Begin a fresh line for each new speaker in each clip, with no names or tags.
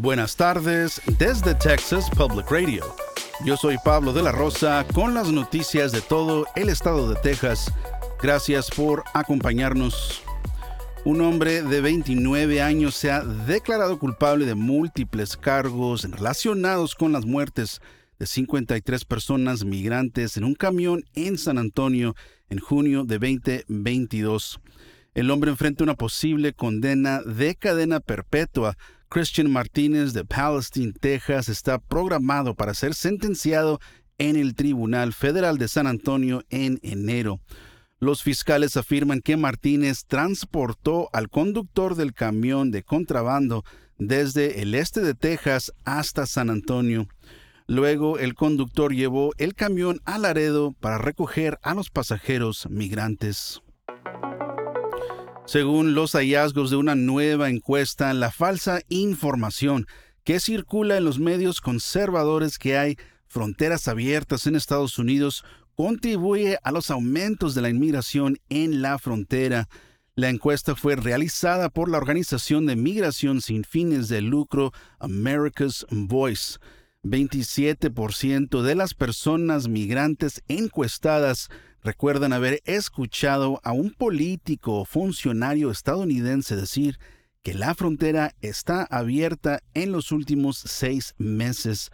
Buenas tardes desde Texas Public Radio. Yo soy Pablo de la Rosa con las noticias de todo el estado de Texas. Gracias por acompañarnos. Un hombre de 29 años se ha declarado culpable de múltiples cargos relacionados con las muertes de 53 personas migrantes en un camión en San Antonio en junio de 2022. El hombre enfrenta una posible condena de cadena perpetua Christian Martínez de Palestine, Texas, está programado para ser sentenciado en el Tribunal Federal de San Antonio en enero. Los fiscales afirman que Martínez transportó al conductor del camión de contrabando desde el este de Texas hasta San Antonio. Luego el conductor llevó el camión a Laredo para recoger a los pasajeros migrantes. Según los hallazgos de una nueva encuesta, la falsa información que circula en los medios conservadores que hay fronteras abiertas en Estados Unidos contribuye a los aumentos de la inmigración en la frontera. La encuesta fue realizada por la organización de migración sin fines de lucro America's Voice. 27% de las personas migrantes encuestadas recuerdan haber escuchado a un político o funcionario estadounidense decir que la frontera está abierta en los últimos seis meses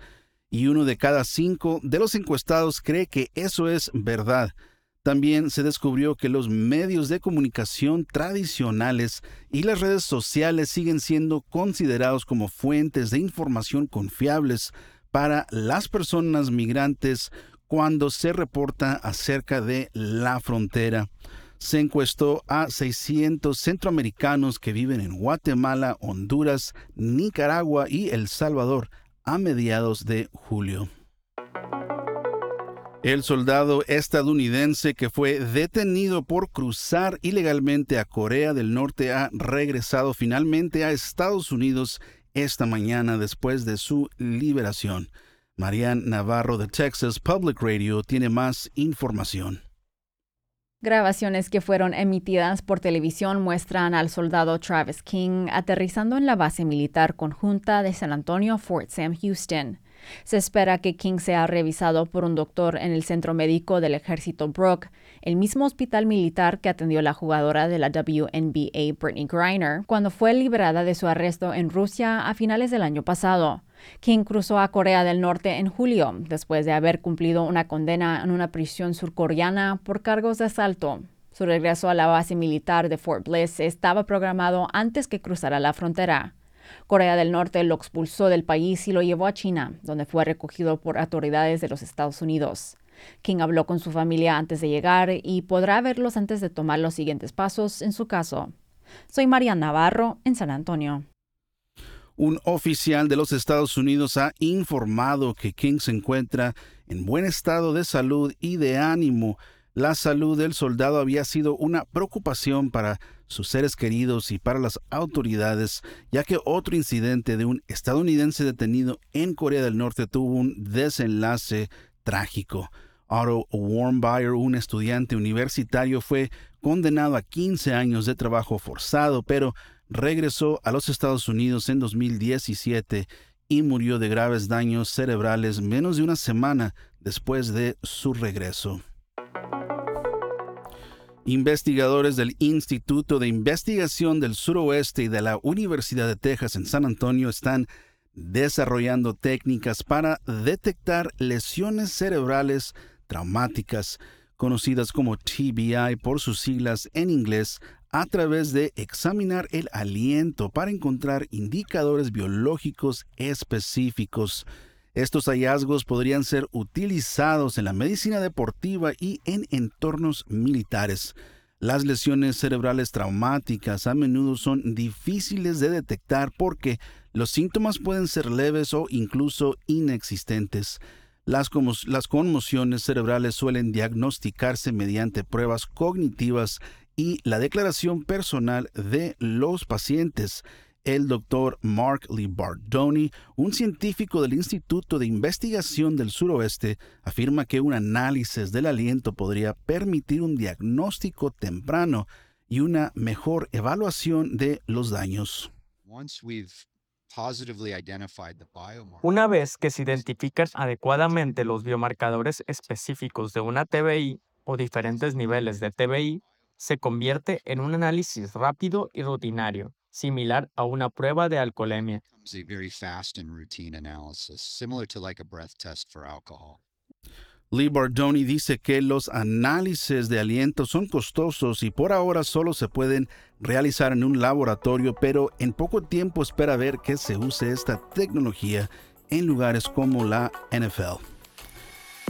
y uno de cada cinco de los encuestados cree que eso es verdad. También se descubrió que los medios de comunicación tradicionales y las redes sociales siguen siendo considerados como fuentes de información confiables para las personas migrantes cuando se reporta acerca de la frontera. Se encuestó a 600 centroamericanos que viven en Guatemala, Honduras, Nicaragua y El Salvador a mediados de julio. El soldado estadounidense que fue detenido por cruzar ilegalmente a Corea del Norte ha regresado finalmente a Estados Unidos esta mañana después de su liberación. Marianne Navarro de Texas Public Radio tiene más información.
Grabaciones que fueron emitidas por televisión muestran al soldado Travis King aterrizando en la base militar conjunta de San Antonio, Fort Sam Houston. Se espera que King sea revisado por un doctor en el Centro Médico del Ejército Brook, el mismo hospital militar que atendió la jugadora de la WNBA Brittany Griner cuando fue liberada de su arresto en Rusia a finales del año pasado. King cruzó a Corea del Norte en julio, después de haber cumplido una condena en una prisión surcoreana por cargos de asalto. Su regreso a la base militar de Fort Bliss estaba programado antes que cruzara la frontera. Corea del Norte lo expulsó del país y lo llevó a China, donde fue recogido por autoridades de los Estados Unidos. King habló con su familia antes de llegar y podrá verlos antes de tomar los siguientes pasos en su caso. Soy María Navarro, en San Antonio.
Un oficial de los Estados Unidos ha informado que King se encuentra en buen estado de salud y de ánimo. La salud del soldado había sido una preocupación para sus seres queridos y para las autoridades, ya que otro incidente de un estadounidense detenido en Corea del Norte tuvo un desenlace trágico. Otto Warmbier, un estudiante universitario, fue condenado a 15 años de trabajo forzado, pero regresó a los Estados Unidos en 2017 y murió de graves daños cerebrales menos de una semana después de su regreso. Investigadores del Instituto de Investigación del Suroeste y de la Universidad de Texas en San Antonio están desarrollando técnicas para detectar lesiones cerebrales traumáticas, conocidas como TBI por sus siglas en inglés, a través de examinar el aliento para encontrar indicadores biológicos específicos. Estos hallazgos podrían ser utilizados en la medicina deportiva y en entornos militares. Las lesiones cerebrales traumáticas a menudo son difíciles de detectar porque los síntomas pueden ser leves o incluso inexistentes. Las, las, conmociones cerebrales suelen diagnosticarse mediante pruebas cognitivas y la declaración personal de los pacientes. El doctor Mark Lee Bardoni, un científico del Instituto de Investigación del Suroeste, afirma que un análisis del aliento podría permitir un diagnóstico temprano y una mejor evaluación de los daños.
Una vez que se identifican adecuadamente los biomarcadores específicos de una TBI o diferentes niveles de TBI, se convierte en un análisis rápido y rutinario, similar a una prueba de alcoholemia.
Lee Bardoni dice que los análisis de aliento son costosos y por ahora solo se pueden realizar en un laboratorio, pero en poco tiempo espera ver que se use esta tecnología en lugares como la NFL.